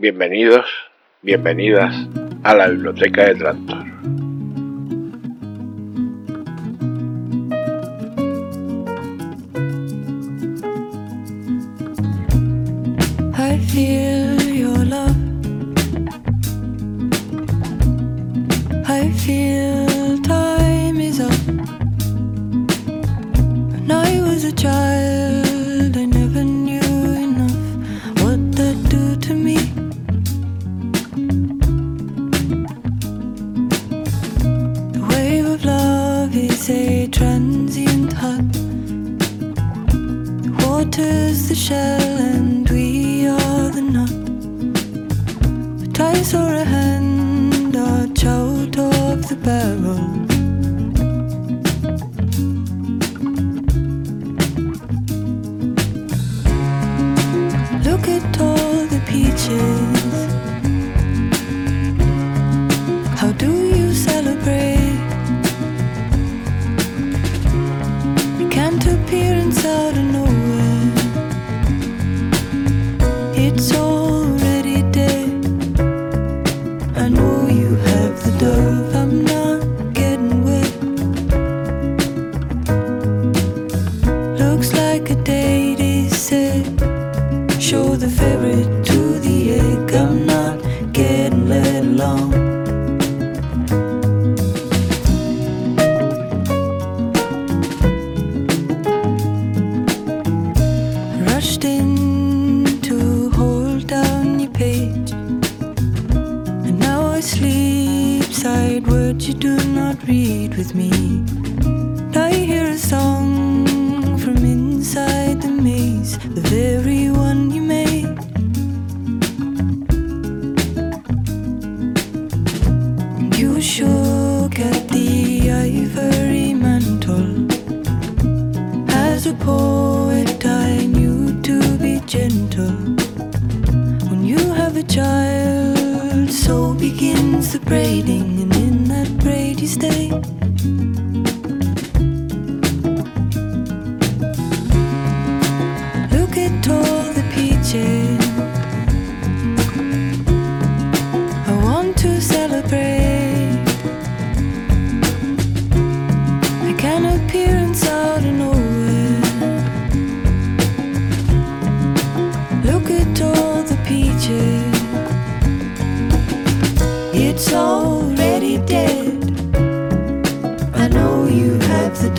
Bienvenidos, bienvenidas a la Biblioteca de Trantor. shook at the ivory mantle. As a poet, I knew to be gentle. When you have a child, so begins the braiding, and in that braid you stay.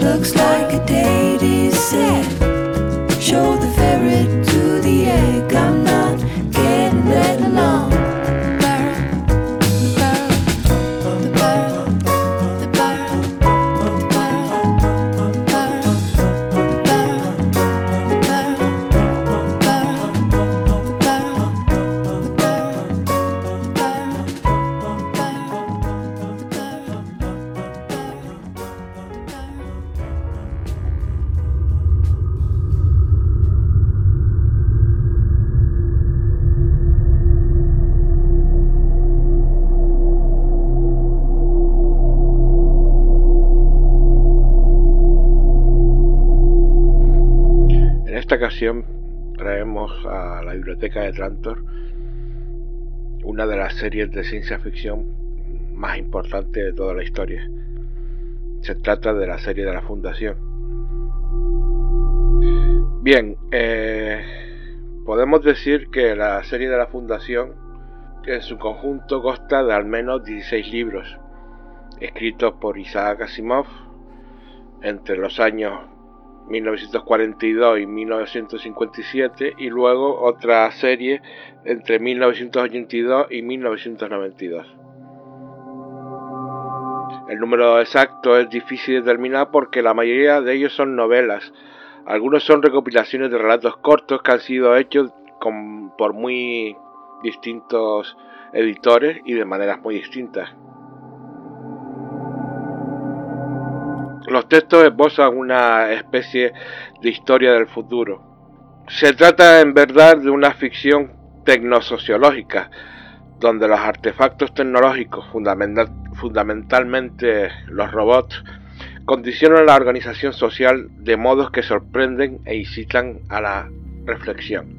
Looks like a date, he said. Show the ferret. traemos a la biblioteca de Trantor una de las series de ciencia ficción más importantes de toda la historia. Se trata de la serie de la Fundación. Bien, eh, podemos decir que la serie de la Fundación en su conjunto consta de al menos 16 libros, escritos por Isaac Asimov entre los años 1942 y 1957 y luego otra serie entre 1982 y 1992. El número exacto es difícil de determinar porque la mayoría de ellos son novelas. Algunos son recopilaciones de relatos cortos que han sido hechos por muy distintos editores y de maneras muy distintas. Los textos esbozan una especie de historia del futuro. Se trata en verdad de una ficción tecnosociológica, donde los artefactos tecnológicos, fundamentalmente los robots, condicionan la organización social de modos que sorprenden e incitan a la reflexión.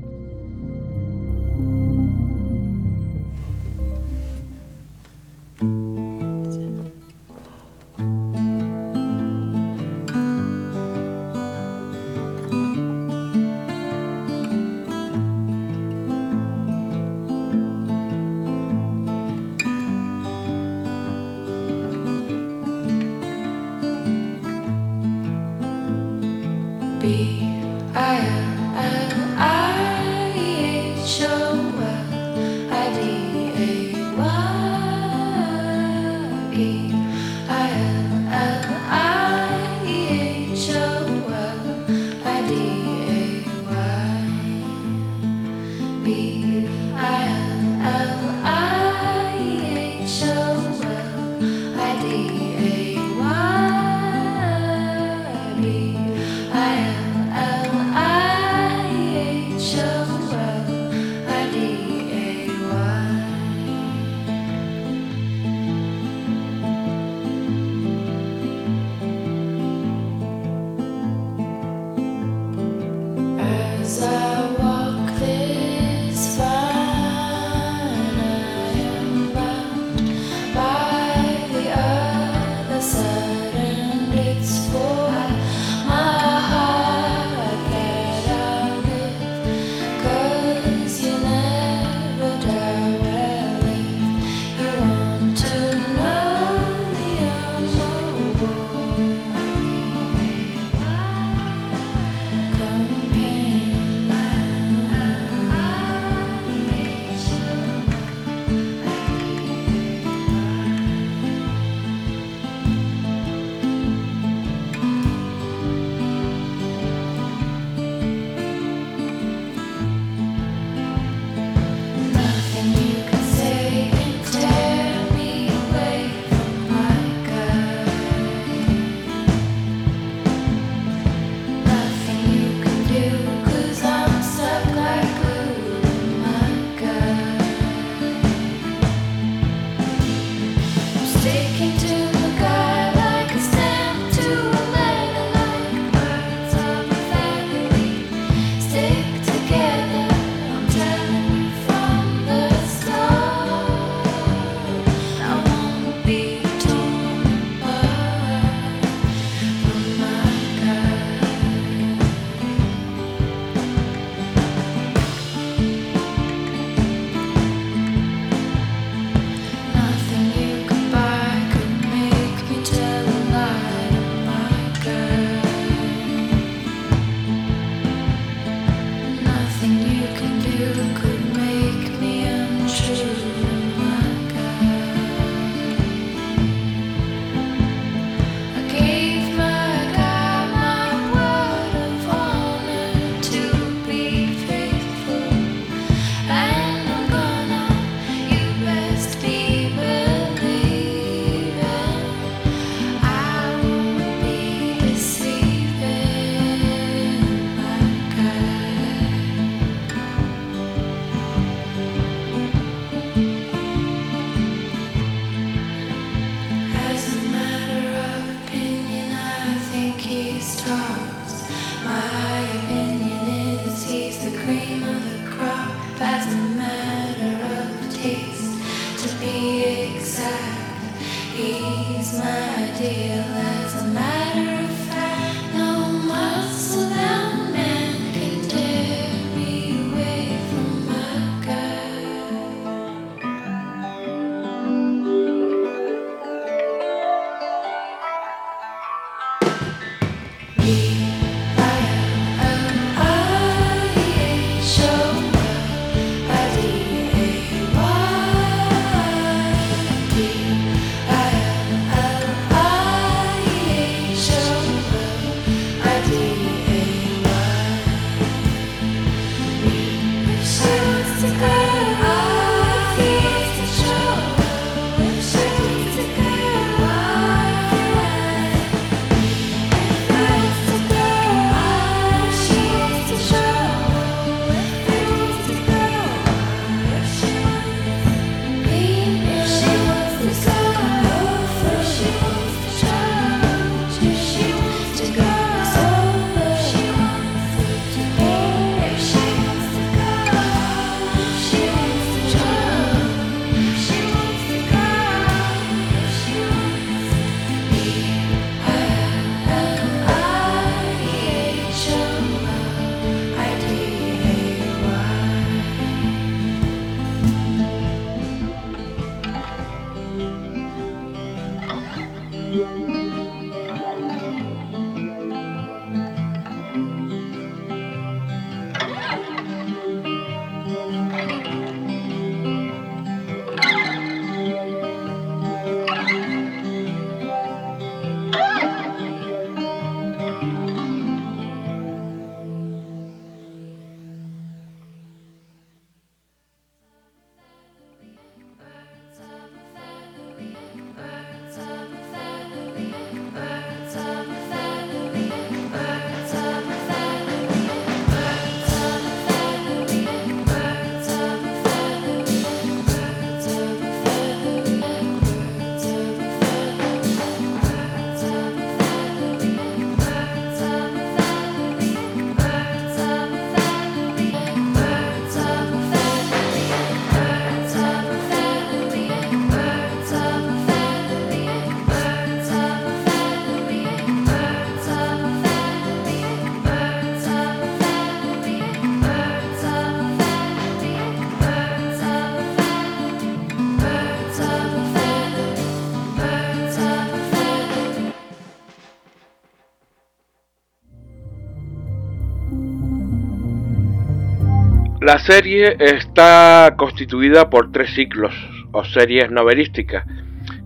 La serie está constituida por tres ciclos o series novelísticas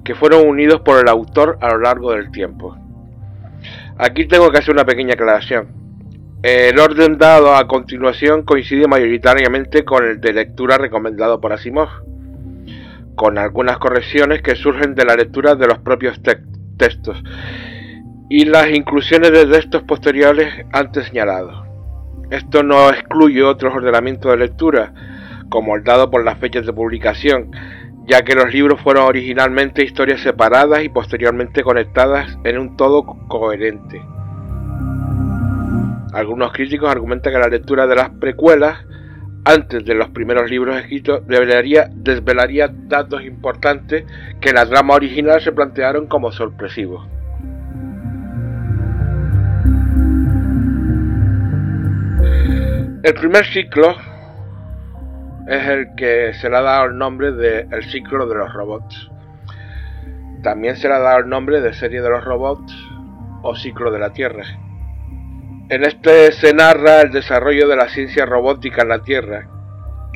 que fueron unidos por el autor a lo largo del tiempo. Aquí tengo que hacer una pequeña aclaración. El orden dado a continuación coincide mayoritariamente con el de lectura recomendado por Asimov, con algunas correcciones que surgen de la lectura de los propios textos y las inclusiones de textos posteriores antes señalados. Esto no excluye otros ordenamientos de lectura, como el dado por las fechas de publicación, ya que los libros fueron originalmente historias separadas y posteriormente conectadas en un todo coherente. Algunos críticos argumentan que la lectura de las precuelas antes de los primeros libros escritos desvelaría datos importantes que en la trama original se plantearon como sorpresivos. El primer ciclo es el que se le ha dado el nombre de el ciclo de los robots. También se le ha dado el nombre de serie de los robots o ciclo de la Tierra. En este se narra el desarrollo de la ciencia robótica en la Tierra,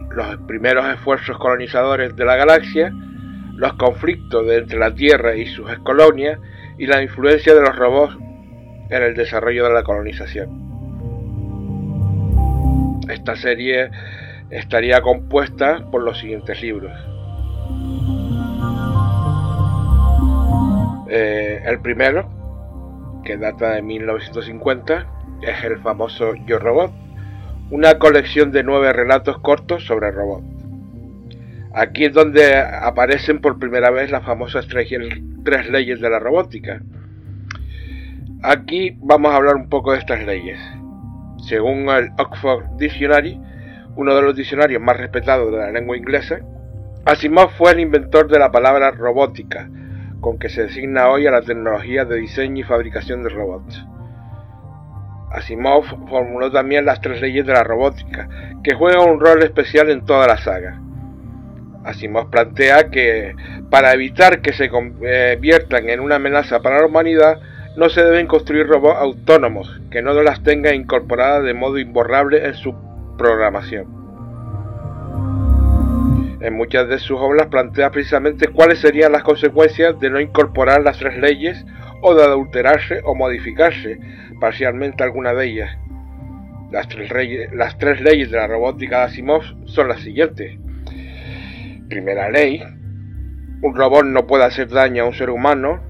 los primeros esfuerzos colonizadores de la galaxia, los conflictos entre la Tierra y sus colonias y la influencia de los robots en el desarrollo de la colonización. Esta serie estaría compuesta por los siguientes libros. Eh, el primero, que data de 1950, es el famoso Yo Robot, una colección de nueve relatos cortos sobre robots. Aquí es donde aparecen por primera vez las famosas tres, tres leyes de la robótica. Aquí vamos a hablar un poco de estas leyes. Según el Oxford Dictionary, uno de los diccionarios más respetados de la lengua inglesa, Asimov fue el inventor de la palabra robótica, con que se designa hoy a la tecnología de diseño y fabricación de robots. Asimov formuló también las tres leyes de la robótica, que juegan un rol especial en toda la saga. Asimov plantea que para evitar que se conviertan en una amenaza para la humanidad, no se deben construir robots autónomos que no las tengan incorporadas de modo imborrable en su programación. En muchas de sus obras plantea precisamente cuáles serían las consecuencias de no incorporar las tres leyes o de adulterarse o modificarse parcialmente alguna de ellas. Las tres, las tres leyes de la robótica de Asimov son las siguientes. Primera ley, un robot no puede hacer daño a un ser humano,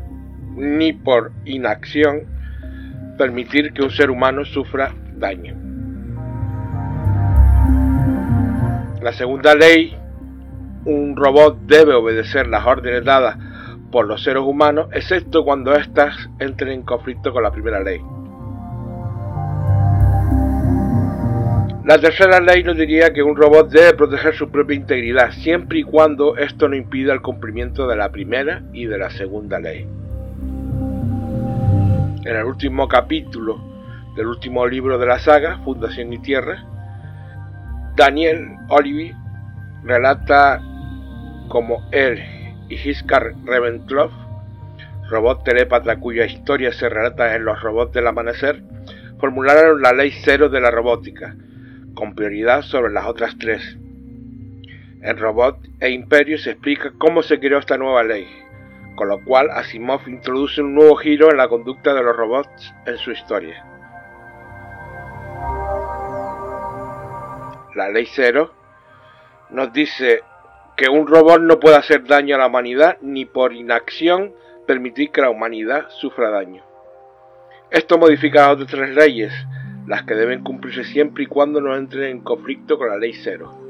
ni por inacción permitir que un ser humano sufra daño. La segunda ley, un robot debe obedecer las órdenes dadas por los seres humanos, excepto cuando éstas entren en conflicto con la primera ley. La tercera ley nos diría que un robot debe proteger su propia integridad, siempre y cuando esto no impida el cumplimiento de la primera y de la segunda ley. En el último capítulo del último libro de la saga, Fundación y Tierra, Daniel Olivi relata cómo él y Hiskar Reventlov, robot telépata cuya historia se relata en los robots del amanecer, formularon la ley cero de la robótica, con prioridad sobre las otras tres. En Robot e Imperio se explica cómo se creó esta nueva ley, con lo cual Asimov introduce un nuevo giro en la conducta de los robots en su historia. La ley cero nos dice que un robot no puede hacer daño a la humanidad ni por inacción permitir que la humanidad sufra daño. Esto modifica las otras tres leyes, las que deben cumplirse siempre y cuando no entren en conflicto con la ley cero.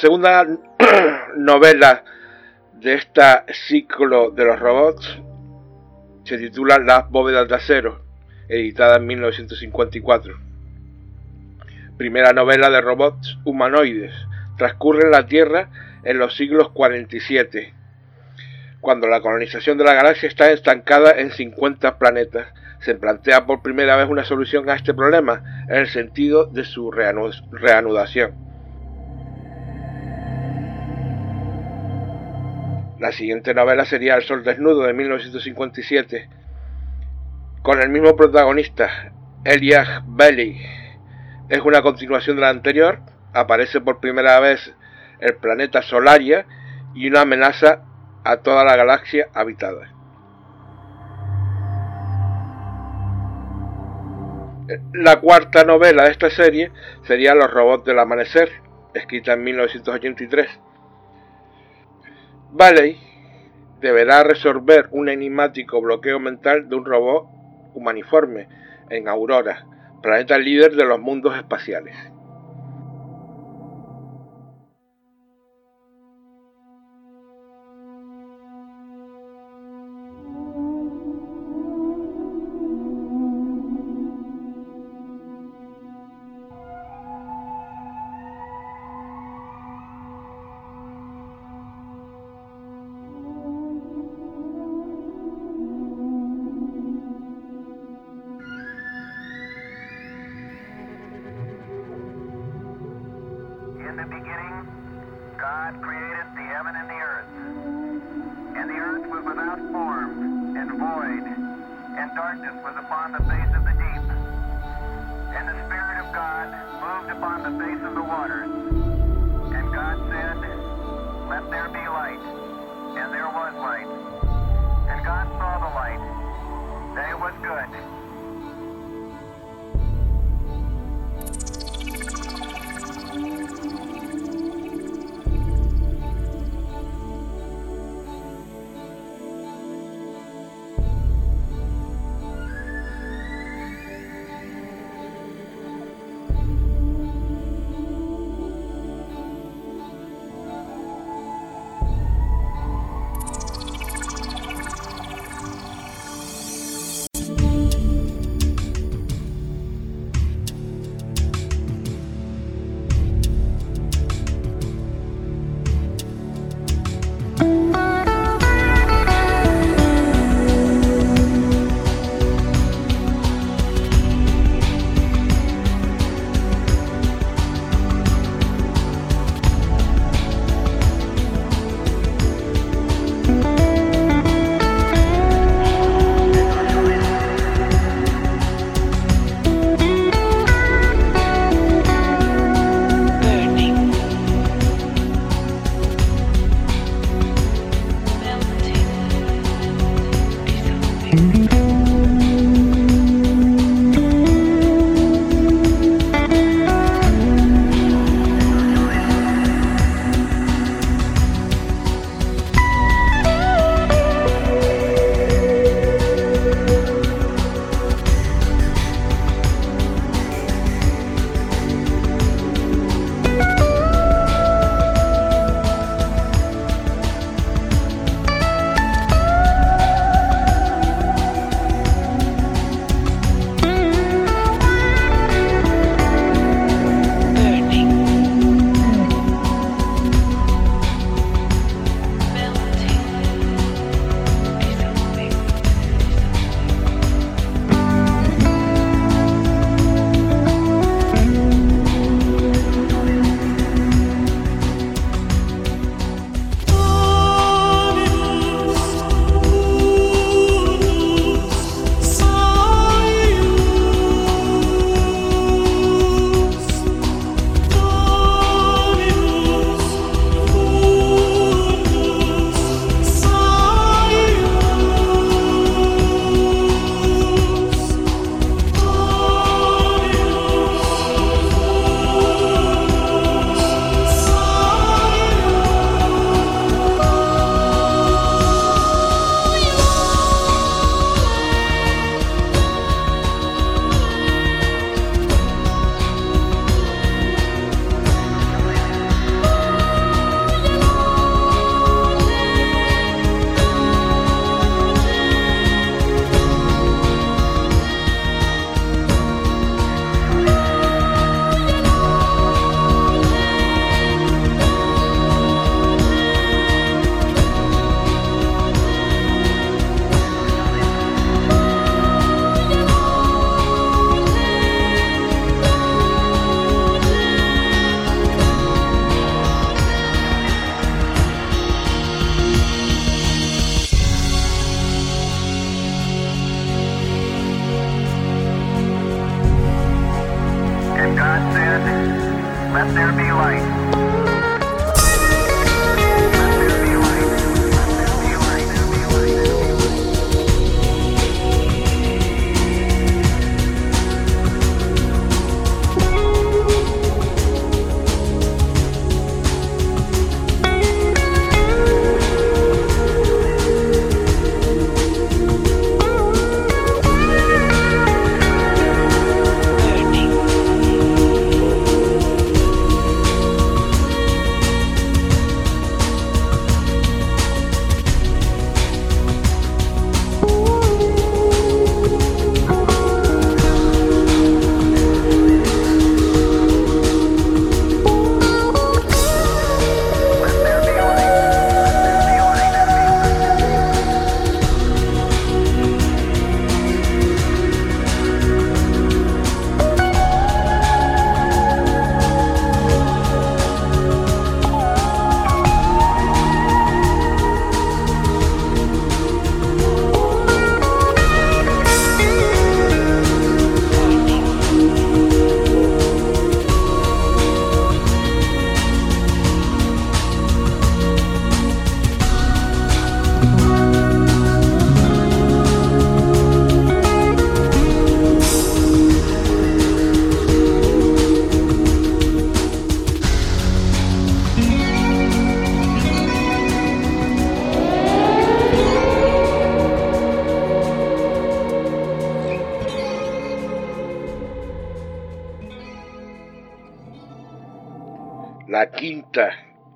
Segunda novela de este ciclo de los robots se titula Las bóvedas de acero, editada en 1954. primera novela de robots humanoides. Transcurre en la Tierra en los siglos 47, cuando la colonización de la galaxia está estancada en 50 planetas. Se plantea por primera vez una solución a este problema en el sentido de su reanudación. La siguiente novela sería El Sol Desnudo de 1957, con el mismo protagonista, Elias Bailey. Es una continuación de la anterior, aparece por primera vez el planeta Solaria y una amenaza a toda la galaxia habitada. La cuarta novela de esta serie sería Los robots del amanecer, escrita en 1983. Bailey deberá resolver un enigmático bloqueo mental de un robot humaniforme en Aurora, planeta líder de los mundos espaciales.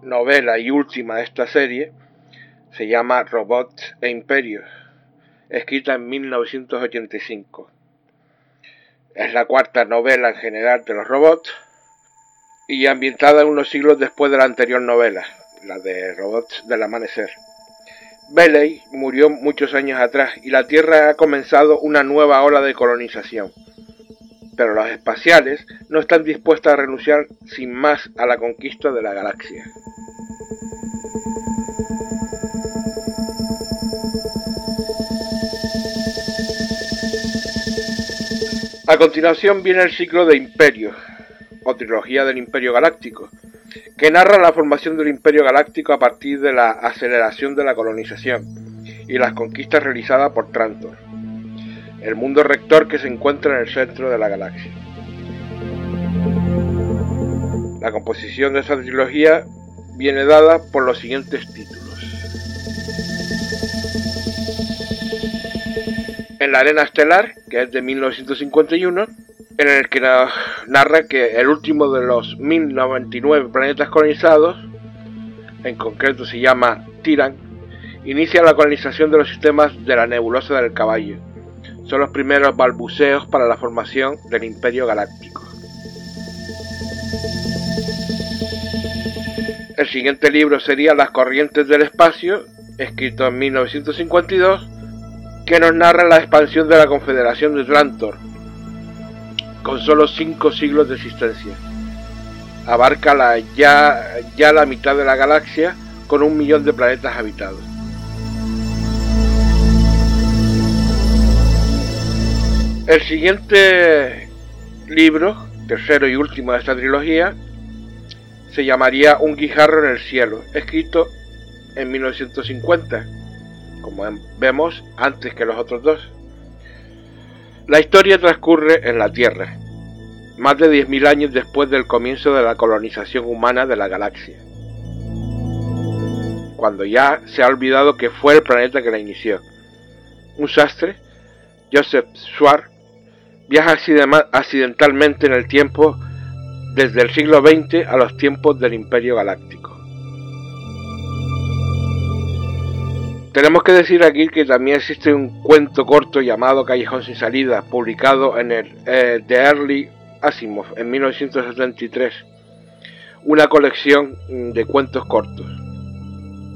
Novela y última de esta serie se llama Robots e Imperios, escrita en 1985. Es la cuarta novela en general de los robots y ambientada unos siglos después de la anterior novela, la de Robots del Amanecer. Bailey murió muchos años atrás y la Tierra ha comenzado una nueva ola de colonización pero los espaciales no están dispuestos a renunciar sin más a la conquista de la galaxia. A continuación viene el ciclo de Imperio, o trilogía del Imperio Galáctico, que narra la formación del Imperio Galáctico a partir de la aceleración de la colonización y las conquistas realizadas por Trantor el mundo rector que se encuentra en el centro de la galaxia. La composición de esta trilogía viene dada por los siguientes títulos. En la Arena Estelar, que es de 1951, en el que narra que el último de los 1099 planetas colonizados, en concreto se llama Tiran, inicia la colonización de los sistemas de la nebulosa del caballo son los primeros balbuceos para la formación del Imperio Galáctico. El siguiente libro sería Las corrientes del espacio, escrito en 1952, que nos narra la expansión de la Confederación de Atlantor, con solo cinco siglos de existencia. Abarca ya la mitad de la galaxia con un millón de planetas habitados. El siguiente libro, tercero y último de esta trilogía, se llamaría Un guijarro en el cielo, escrito en 1950, como vemos antes que los otros dos. La historia transcurre en la Tierra, más de 10.000 años después del comienzo de la colonización humana de la galaxia, cuando ya se ha olvidado que fue el planeta que la inició. Un sastre, Joseph Schwartz, viaja accidentalmente en el tiempo desde el siglo XX a los tiempos del Imperio Galáctico. Tenemos que decir aquí que también existe un cuento corto llamado Callejón sin salida, publicado en el eh, The Early Asimov en 1973, una colección de cuentos cortos.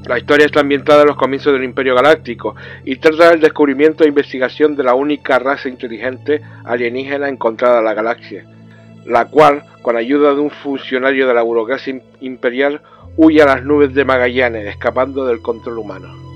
La historia está ambientada en los comienzos del Imperio Galáctico y trata del descubrimiento e investigación de la única raza inteligente alienígena encontrada en la galaxia, la cual, con ayuda de un funcionario de la burocracia imperial, huye a las nubes de Magallanes, escapando del control humano.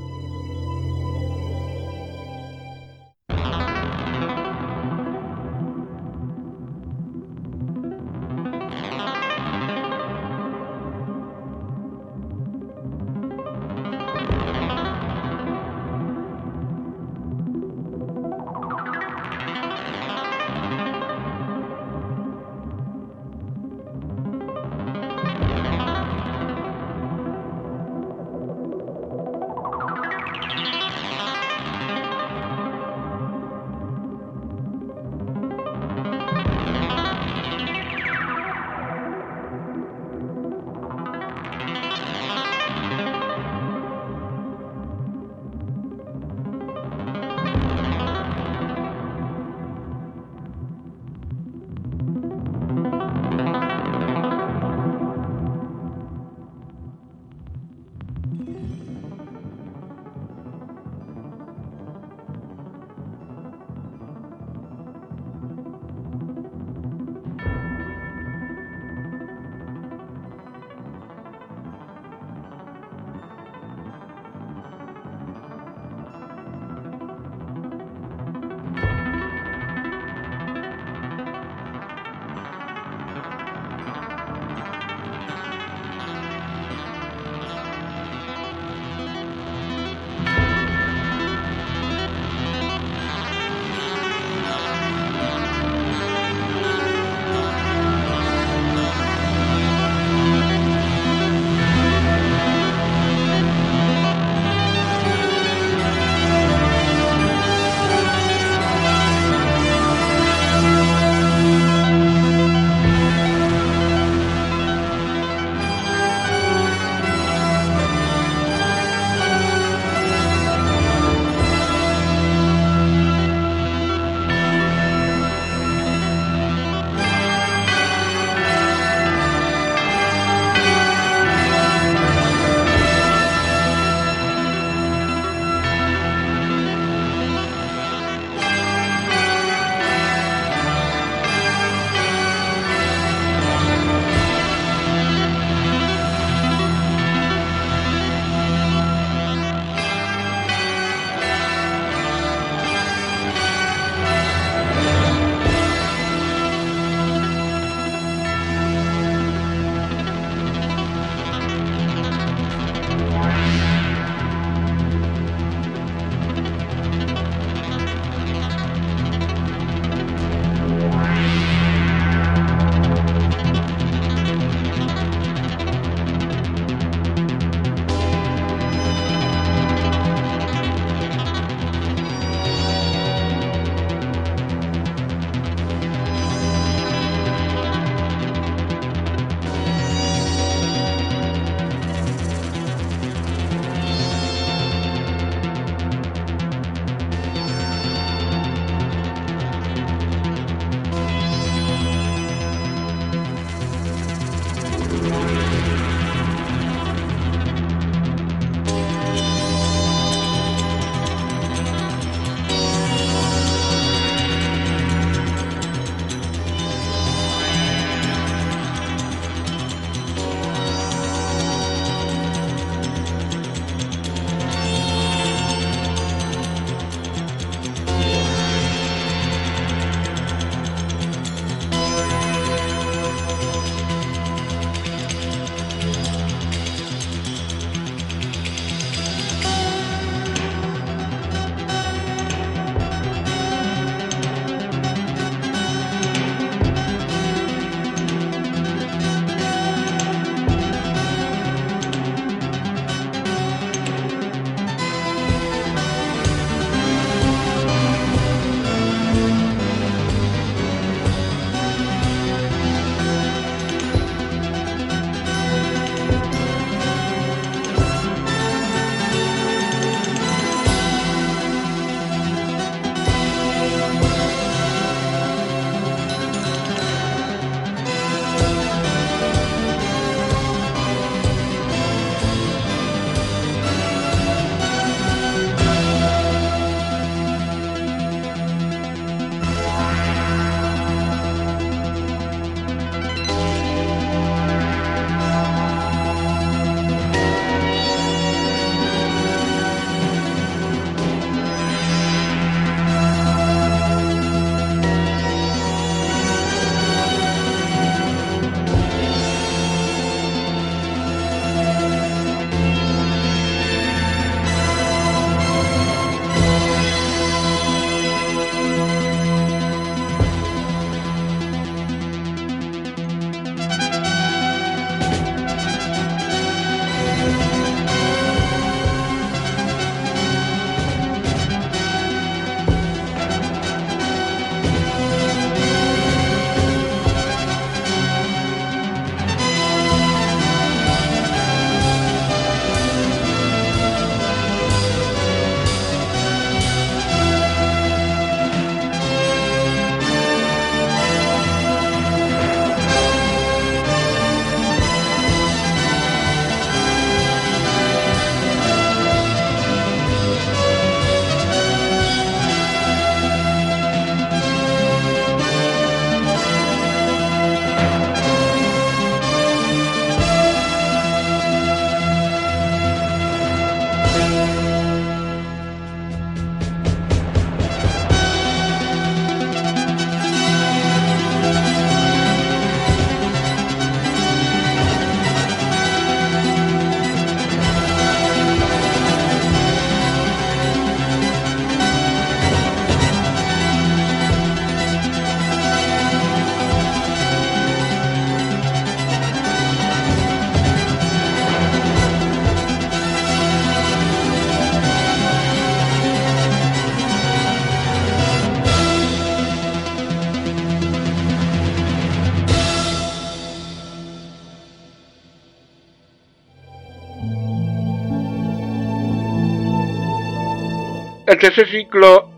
Tercer ciclo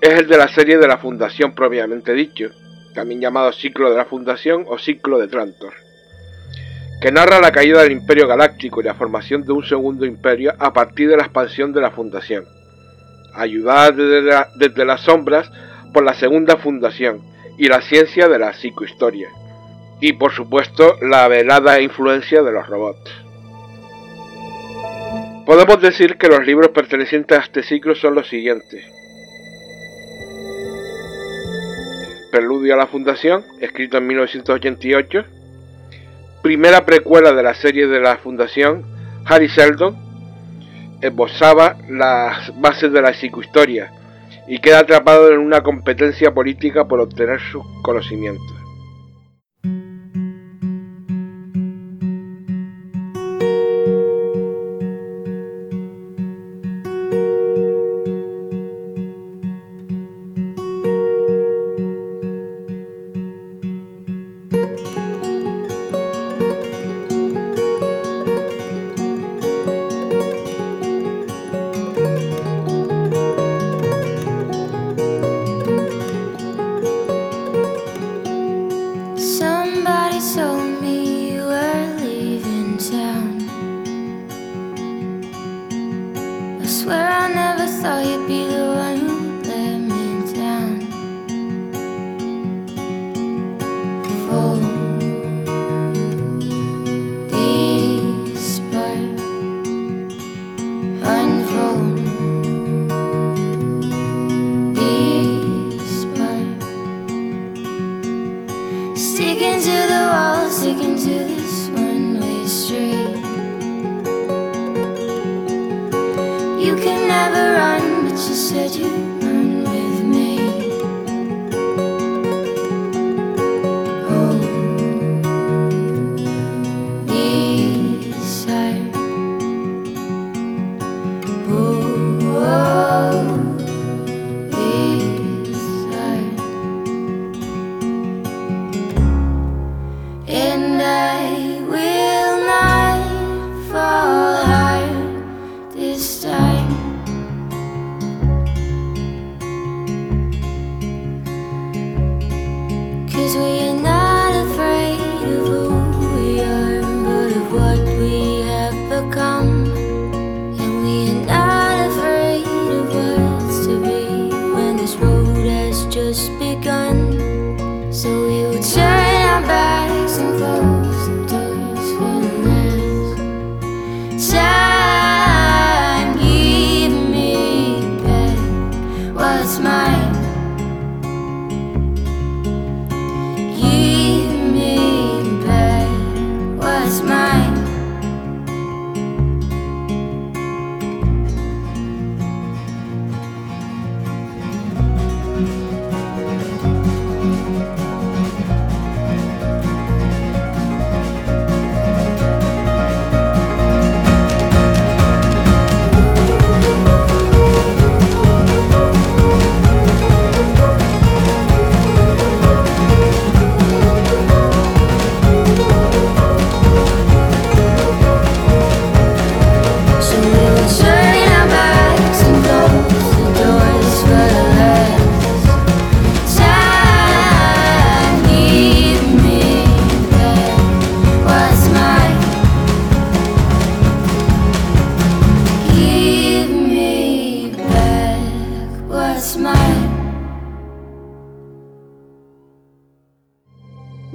es el de la serie de la Fundación propiamente dicho, también llamado ciclo de la Fundación o ciclo de Trantor, que narra la caída del Imperio Galáctico y la formación de un segundo imperio a partir de la expansión de la Fundación, ayudada desde, desde las sombras por la segunda Fundación y la ciencia de la psicohistoria, y por supuesto la velada influencia de los robots. Podemos decir que los libros pertenecientes a este ciclo son los siguientes. Preludio a la Fundación, escrito en 1988. Primera precuela de la serie de la Fundación, Harry Seldon esbozaba las bases de la psicohistoria y queda atrapado en una competencia política por obtener sus conocimientos. saw you be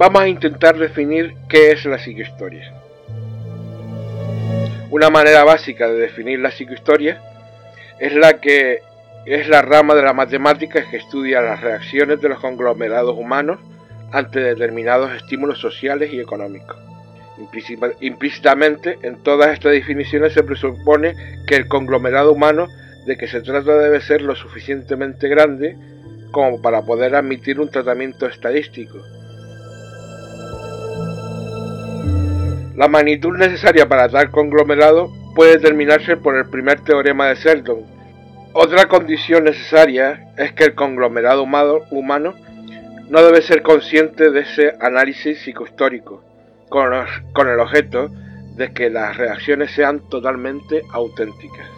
Vamos a intentar definir qué es la psicohistoria. Una manera básica de definir la psicohistoria es la que es la rama de la matemática que estudia las reacciones de los conglomerados humanos ante determinados estímulos sociales y económicos. Implícitamente, en todas estas definiciones se presupone que el conglomerado humano de que se trata debe ser lo suficientemente grande como para poder admitir un tratamiento estadístico, La magnitud necesaria para tal conglomerado puede determinarse por el primer teorema de Sheldon. Otra condición necesaria es que el conglomerado humano no debe ser consciente de ese análisis psicohistórico, con el objeto de que las reacciones sean totalmente auténticas.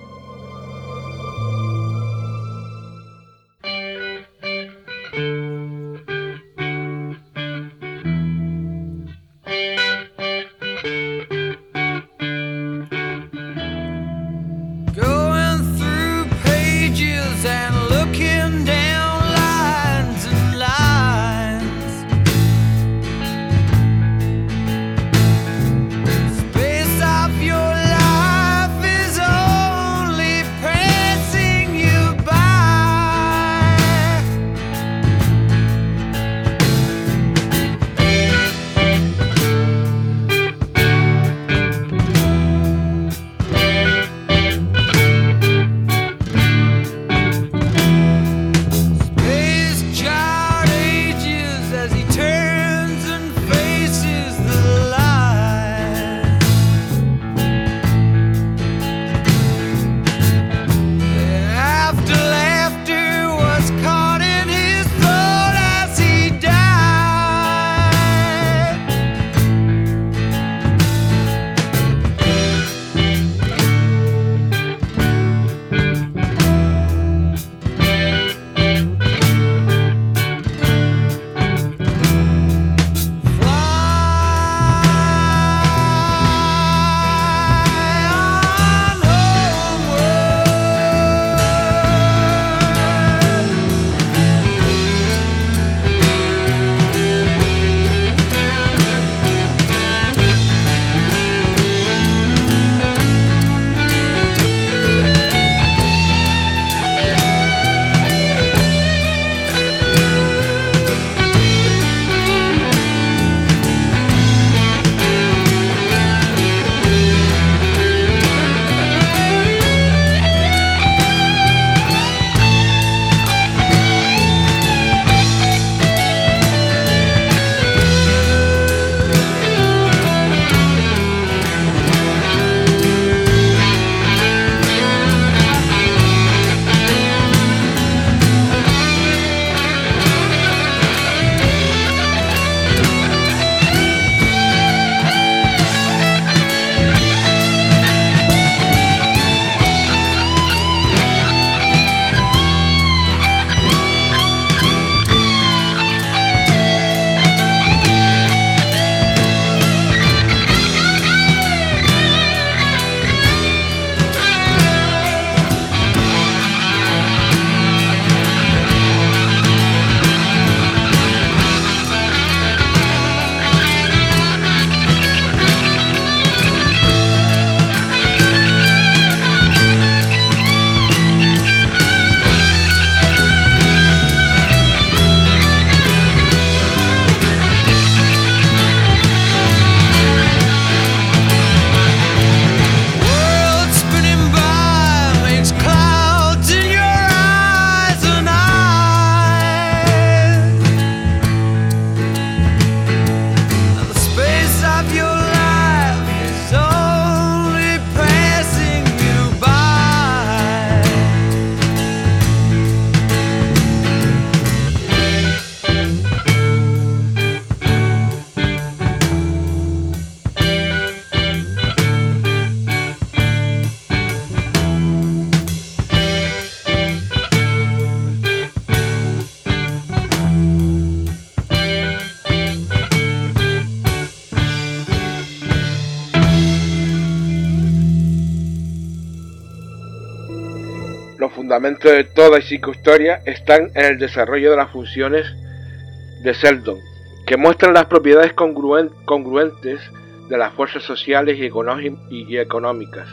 De toda psicohistoria están en el desarrollo de las funciones de Seldon, que muestran las propiedades congruentes de las fuerzas sociales y económicas.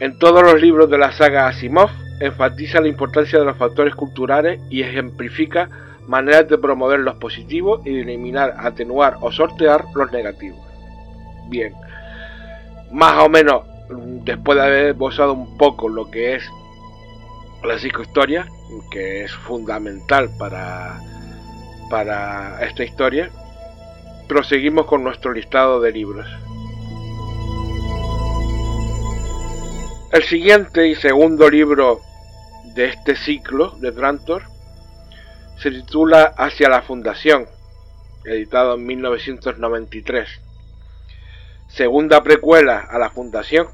En todos los libros de la saga Asimov enfatiza la importancia de los factores culturales y ejemplifica maneras de promover los positivos y de eliminar, atenuar o sortear los negativos. Bien, más o menos después de haber esbozado un poco lo que es la psicohistoria, que es fundamental para, para esta historia, proseguimos con nuestro listado de libros. El siguiente y segundo libro de este ciclo de Trantor se titula Hacia la Fundación, editado en 1993. Segunda precuela a la Fundación.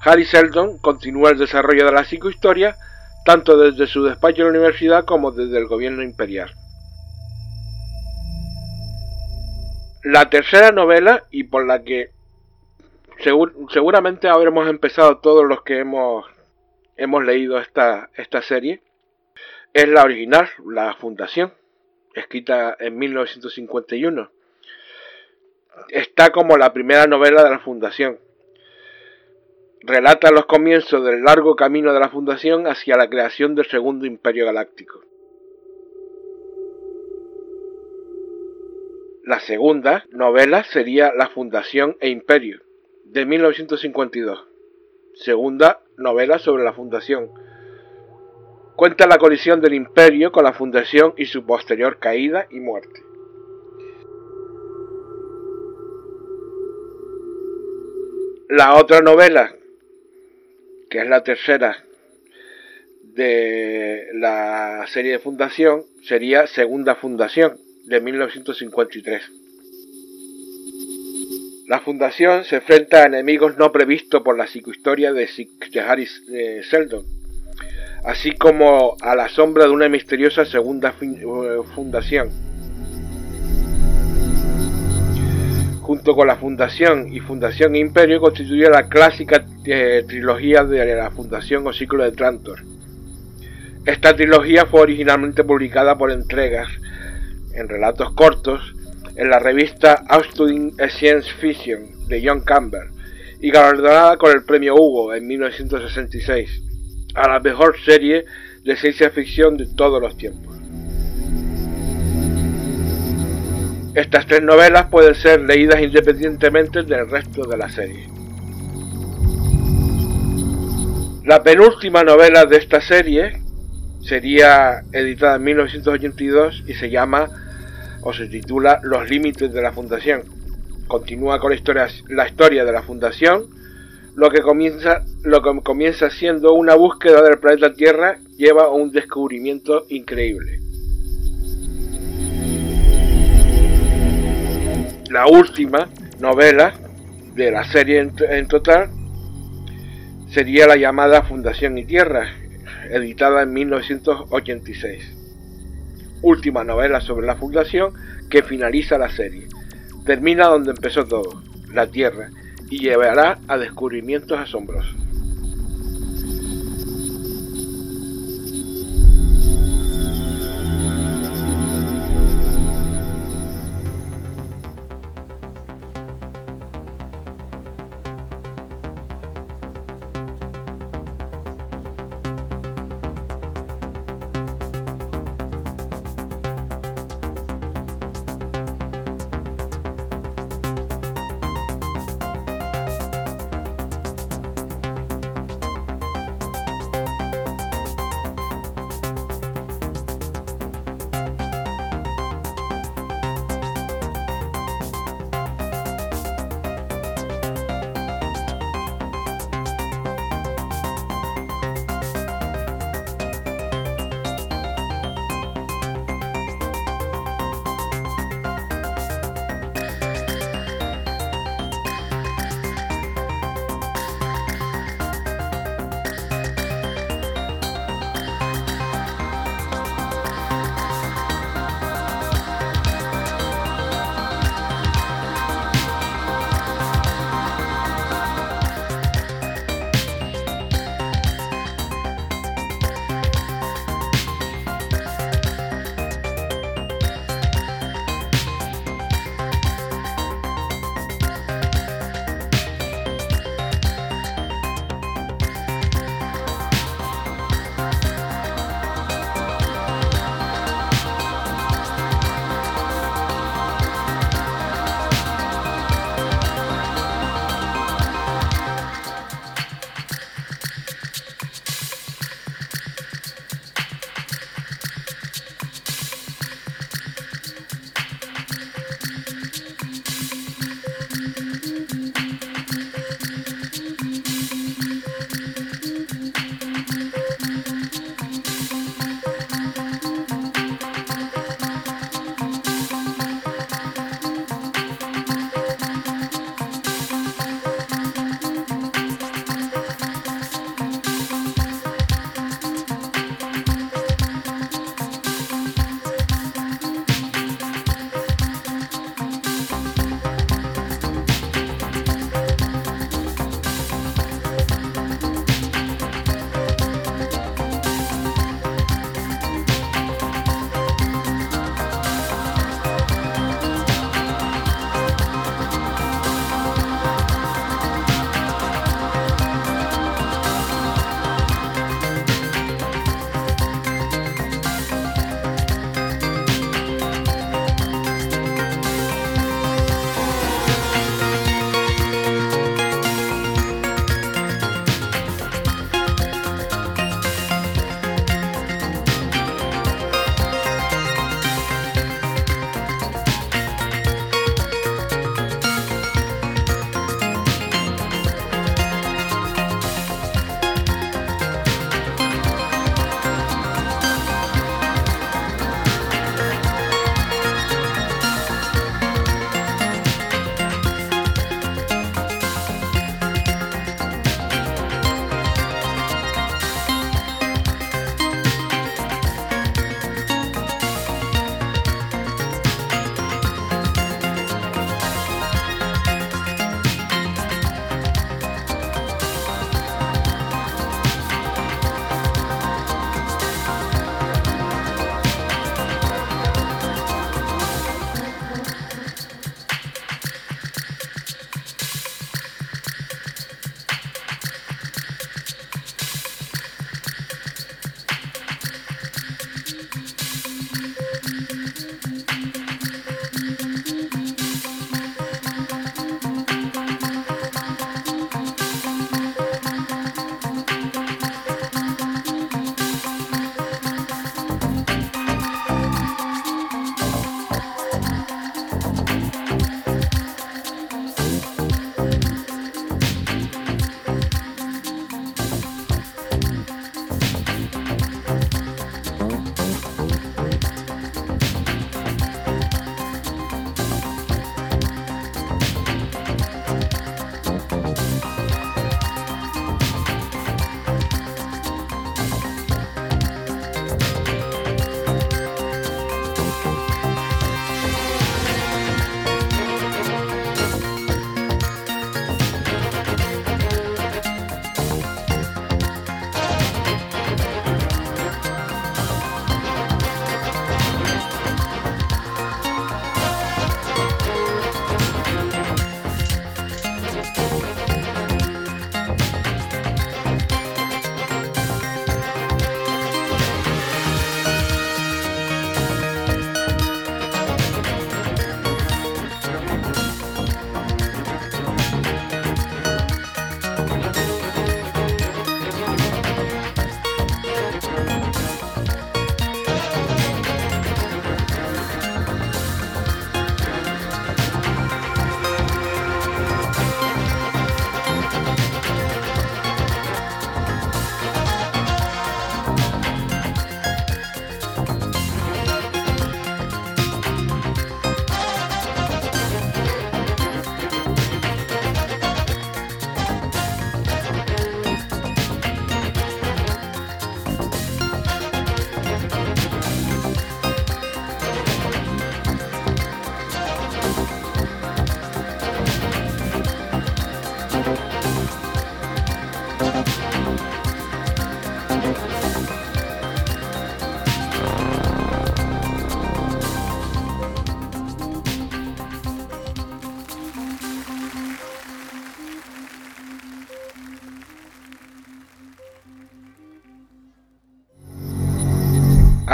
Harry Seldon continúa el desarrollo de la psicohistoria tanto desde su despacho en la universidad como desde el gobierno imperial. La tercera novela, y por la que seguramente habremos empezado todos los que hemos, hemos leído esta, esta serie, es la original, La Fundación, escrita en 1951. Está como la primera novela de la Fundación. Relata los comienzos del largo camino de la Fundación hacia la creación del Segundo Imperio Galáctico. La segunda novela sería La Fundación e Imperio, de 1952. Segunda novela sobre la Fundación Cuenta la colisión del imperio con la fundación y su posterior caída y muerte. La otra novela, que es la tercera de la serie de fundación, sería Segunda Fundación, de 1953. La fundación se enfrenta a enemigos no previstos por la psicohistoria de, Harry eh, Seldon así como a la sombra de una misteriosa segunda eh, fundación. Junto con la Fundación y Fundación Imperio constituye la clásica eh, trilogía de la Fundación o Ciclo de Trantor. Esta trilogía fue originalmente publicada por entregas en relatos cortos en la revista Austin Science Fiction de John Campbell y galardonada con el premio Hugo en 1966 a la mejor serie de ciencia ficción de todos los tiempos. Estas tres novelas pueden ser leídas independientemente del resto de la serie. La penúltima novela de esta serie sería editada en 1982 y se llama o se titula Los límites de la fundación. Continúa con la historia, la historia de la fundación lo que comienza, lo que comienza siendo una búsqueda del planeta Tierra lleva a un descubrimiento increíble. La última novela de la serie en, total sería la llamada Fundación y Tierra, editada en 1986. Última novela sobre la fundación que finaliza la serie. Termina donde empezó todo, la Tierra, y llevará a descubrimientos asombrosos.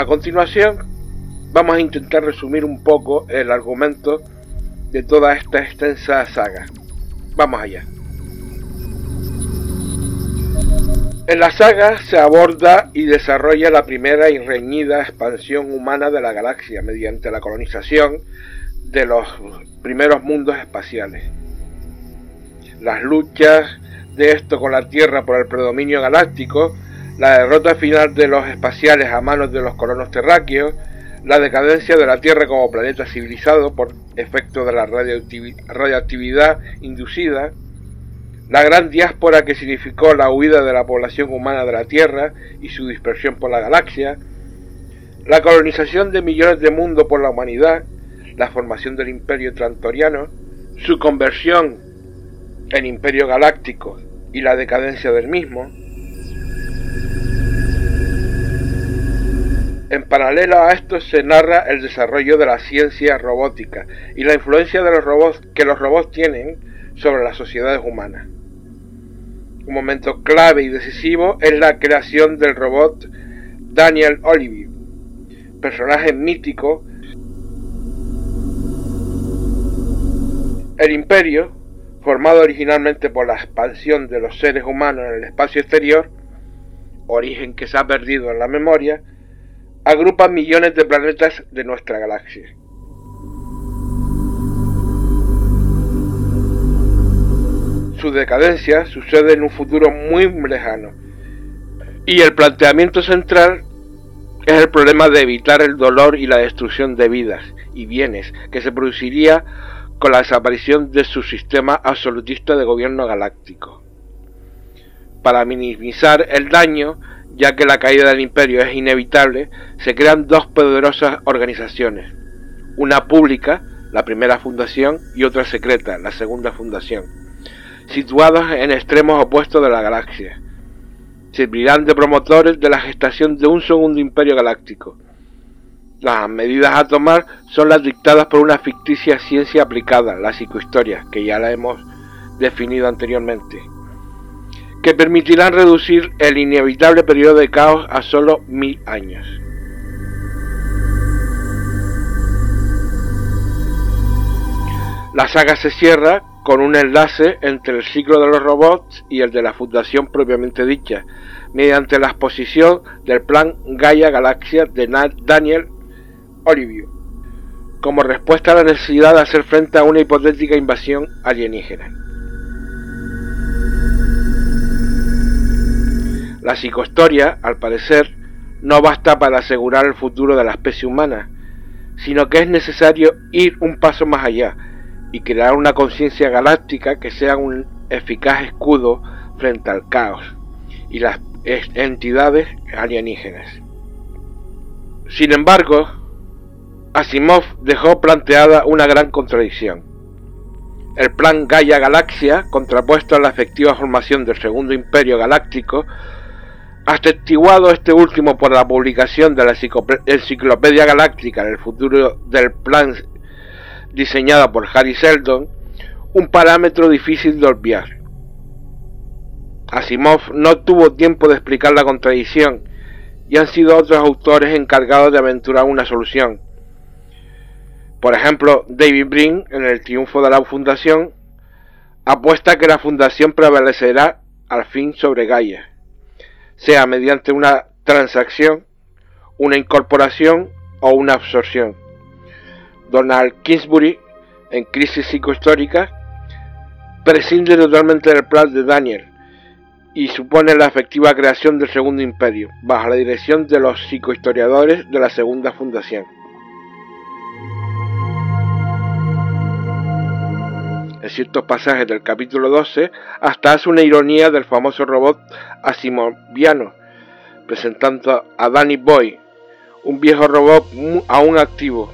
Continuación, vamos a intentar resumir un poco el argumento de toda esta extensa saga. Vamos allá. En la saga se aborda y desarrolla la primera y reñida expansión humana de la galaxia mediante la colonización de los primeros mundos espaciales. Las luchas de esto con la Tierra por el predominio galáctico, la derrota final de los espaciales a manos de los colonos terráqueos, la decadencia de la Tierra como planeta civilizado por efecto de la radioactividad inducida, la gran diáspora que significó la huida de la población humana de la Tierra y su dispersión por la galaxia, la colonización de millones de mundos por la humanidad, la formación del imperio trantoriano, su conversión en imperio galáctico y la decadencia del mismo, En paralelo a esto se narra el desarrollo de la ciencia robótica y la influencia de los robots que los robots tienen sobre las sociedades humanas. Un momento clave y decisivo es la creación del robot Daniel Olivier, personaje mítico. El imperio, formado originalmente por la expansión de los seres humanos en el espacio exterior, origen que se ha perdido en la memoria, agrupa millones de planetas de nuestra galaxia. Su decadencia sucede en un futuro muy lejano. Y el planteamiento central es el problema de evitar el dolor y la destrucción de vidas y bienes que se produciría con la desaparición de su sistema absolutista de gobierno galáctico. Para minimizar el daño, ya que la caída del imperio es inevitable, se crean dos poderosas organizaciones, una pública, la primera fundación, y otra secreta, la segunda fundación, situadas en extremos opuestos de la galaxia. Servirán de promotores de la gestación de un segundo imperio galáctico. Las medidas a tomar son las dictadas por una ficticia ciencia aplicada, la psicohistoria, que ya la hemos definido anteriormente que permitirán reducir el inevitable periodo de caos a solo mil años. La saga se cierra con un enlace entre el ciclo de los robots y el de la fundación propiamente dicha, mediante la exposición del plan Gaia Galaxia de Daniel Olivier, como respuesta a la necesidad de hacer frente a una hipotética invasión alienígena. La psicohistoria, al parecer, no basta para asegurar el futuro de la especie humana, sino que es necesario ir un paso más allá y crear una conciencia galáctica que sea un eficaz escudo frente al caos y las entidades alienígenas. Sin embargo, Asimov dejó planteada una gran contradicción. El plan Gaia Galaxia, contrapuesto a la efectiva formación del Segundo Imperio Galáctico, Atestiguado este último por la publicación de la Enciclopedia Galáctica del futuro del plan diseñada por Harry Seldon, un parámetro difícil de olvidar. Asimov no tuvo tiempo de explicar la contradicción y han sido otros autores encargados de aventurar una solución. Por ejemplo, David Brin, en El triunfo de la fundación, apuesta que la fundación prevalecerá al fin sobre Gaia sea mediante una transacción, una incorporación o una absorción. Donald Kingsbury, en Crisis Psicohistórica, prescinde totalmente del plan de Daniel y supone la efectiva creación del Segundo Imperio, bajo la dirección de los psicohistoriadores de la Segunda Fundación. En ciertos pasajes del capítulo 12, hasta hace una ironía del famoso robot asimoviano, presentando a Danny Boy, un viejo robot aún activo,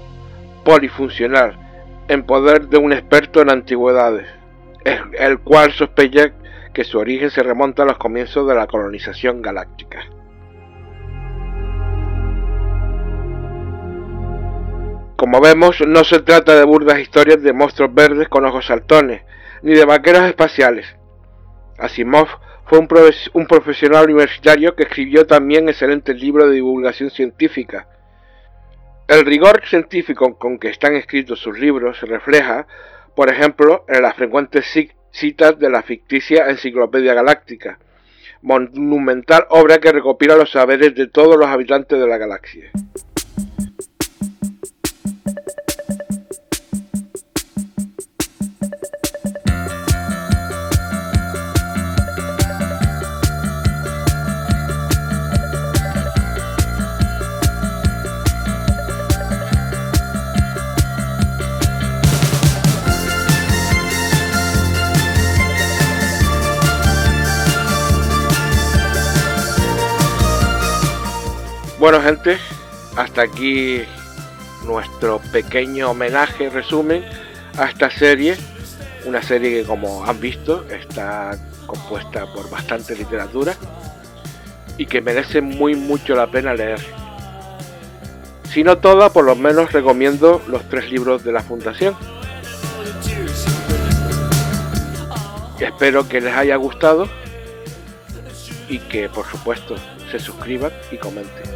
polifuncional, en poder de un experto en antigüedades, el cual sospecha que su origen se remonta a los comienzos de la colonización galáctica. Como vemos, no se trata de burdas historias de monstruos verdes con ojos saltones, ni de vaqueros espaciales. Asimov fue un, profesional universitario que escribió también excelentes libros de divulgación científica, El rigor científico con que están escritos sus libros se refleja, por ejemplo, en las frecuentes citas de la ficticia Enciclopedia Galáctica, monumental obra que recopila los saberes de todos los habitantes de la galaxia. Bueno gente, hasta aquí nuestro pequeño homenaje, resumen a esta serie. Una serie que como han visto está compuesta por bastante literatura y que merece muy mucho la pena leer. Si no toda, por lo menos recomiendo los tres libros de la Fundación. Espero que les haya gustado y que por supuesto se suscriban y comenten.